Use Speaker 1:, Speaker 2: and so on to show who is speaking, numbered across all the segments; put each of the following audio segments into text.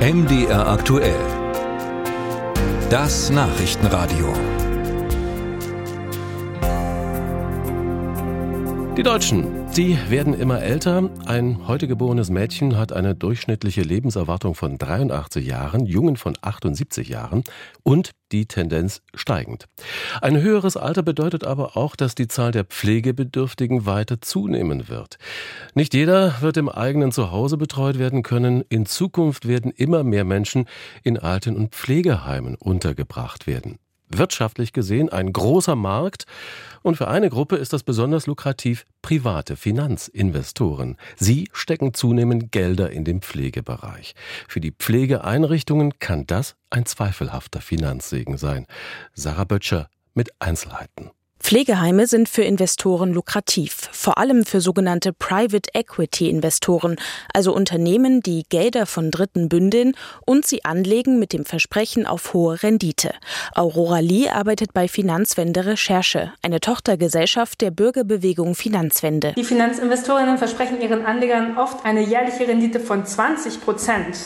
Speaker 1: MDR aktuell. Das Nachrichtenradio.
Speaker 2: Die Deutschen, sie werden immer älter. Ein heute geborenes Mädchen hat eine durchschnittliche Lebenserwartung von 83 Jahren, Jungen von 78 Jahren und die Tendenz steigend. Ein höheres Alter bedeutet aber auch, dass die Zahl der Pflegebedürftigen weiter zunehmen wird. Nicht jeder wird im eigenen Zuhause betreut werden können. In Zukunft werden immer mehr Menschen in Alten- und Pflegeheimen untergebracht werden wirtschaftlich gesehen ein großer Markt und für eine Gruppe ist das besonders lukrativ private Finanzinvestoren. Sie stecken zunehmend Gelder in den Pflegebereich. Für die Pflegeeinrichtungen kann das ein zweifelhafter Finanzsegen sein. Sarah Böttcher mit Einzelheiten.
Speaker 3: Pflegeheime sind für Investoren lukrativ, vor allem für sogenannte Private Equity Investoren, also Unternehmen, die Gelder von Dritten bündeln und sie anlegen mit dem Versprechen auf hohe Rendite. Aurora Lee arbeitet bei Finanzwende Recherche, eine Tochtergesellschaft der Bürgerbewegung Finanzwende.
Speaker 4: Die Finanzinvestorinnen versprechen ihren Anlegern oft eine jährliche Rendite von 20 Prozent.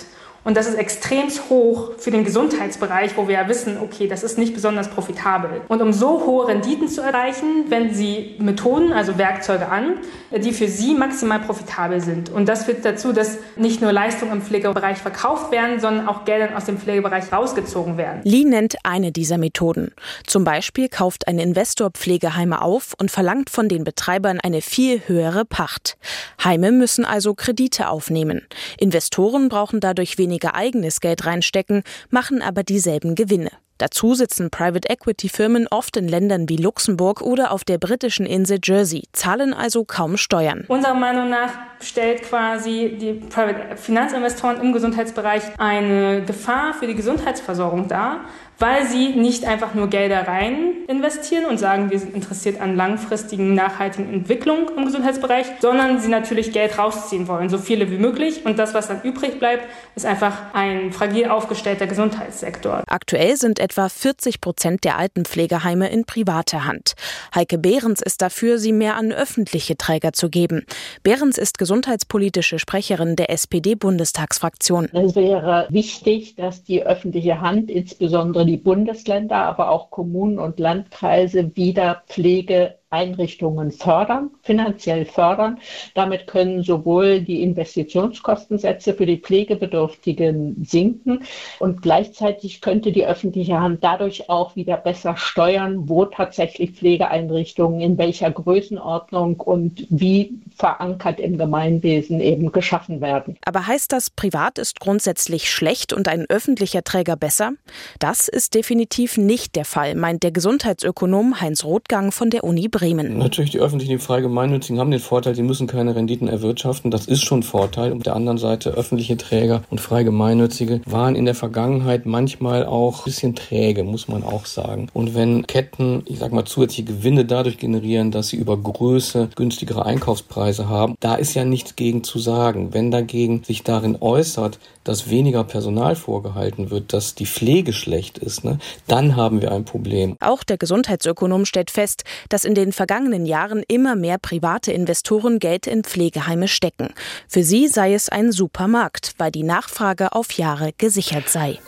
Speaker 4: Und das ist extrem hoch für den Gesundheitsbereich, wo wir ja wissen, okay, das ist nicht besonders profitabel. Und um so hohe Renditen zu erreichen, wenden Sie Methoden, also Werkzeuge an, die für Sie maximal profitabel sind. Und das führt dazu, dass nicht nur Leistungen im Pflegebereich verkauft werden, sondern auch Gelder aus dem Pflegebereich rausgezogen werden.
Speaker 3: Lee nennt eine dieser Methoden. Zum Beispiel kauft ein Investor Pflegeheime auf und verlangt von den Betreibern eine viel höhere Pacht. Heime müssen also Kredite aufnehmen. Investoren brauchen dadurch weniger weniger eigenes Geld reinstecken, machen aber dieselben Gewinne. Dazu sitzen Private Equity Firmen oft in Ländern wie Luxemburg oder auf der britischen Insel Jersey, zahlen also kaum Steuern.
Speaker 4: Unserer Meinung nach stellt quasi die Private Finanzinvestoren im Gesundheitsbereich eine Gefahr für die Gesundheitsversorgung dar, weil sie nicht einfach nur Gelder rein investieren und sagen, wir sind interessiert an langfristigen, nachhaltigen Entwicklung im Gesundheitsbereich, sondern sie natürlich Geld rausziehen wollen, so viele wie möglich. Und das, was dann übrig bleibt, ist einfach ein fragil aufgestellter Gesundheitssektor.
Speaker 3: Aktuell sind etwa 40 Prozent der Altenpflegeheime in privater Hand. Heike Behrens ist dafür, sie mehr an öffentliche Träger zu geben. Behrens ist gesundheitspolitische Sprecherin der SPD-Bundestagsfraktion.
Speaker 5: Es wäre wichtig, dass die öffentliche Hand, insbesondere die Bundesländer, aber auch Kommunen und Landkreise wieder Pflege Einrichtungen fördern, finanziell fördern. Damit können sowohl die Investitionskostensätze für die Pflegebedürftigen sinken und gleichzeitig könnte die öffentliche Hand dadurch auch wieder besser steuern, wo tatsächlich Pflegeeinrichtungen in welcher Größenordnung und wie verankert im Gemeinwesen eben geschaffen werden.
Speaker 3: Aber heißt das, privat ist grundsätzlich schlecht und ein öffentlicher Träger besser? Das ist definitiv nicht der Fall, meint der Gesundheitsökonom Heinz Rothgang von der Uni Bremen. Bremen.
Speaker 6: Natürlich, die öffentlichen, die frei gemeinnützigen haben den Vorteil, sie müssen keine Renditen erwirtschaften. Das ist schon ein Vorteil. Auf der anderen Seite, öffentliche Träger und frei gemeinnützige waren in der Vergangenheit manchmal auch ein bisschen träge, muss man auch sagen. Und wenn Ketten, ich sag mal, zusätzliche Gewinne dadurch generieren, dass sie über Größe günstigere Einkaufspreise haben, da ist ja nichts gegen zu sagen. Wenn dagegen sich darin äußert, dass weniger Personal vorgehalten wird, dass die Pflege schlecht ist, ne, dann haben wir ein Problem.
Speaker 3: Auch der Gesundheitsökonom stellt fest, dass in den vergangenen Jahren immer mehr private Investoren Geld in Pflegeheime stecken. Für sie sei es ein Supermarkt, weil die Nachfrage auf Jahre gesichert sei.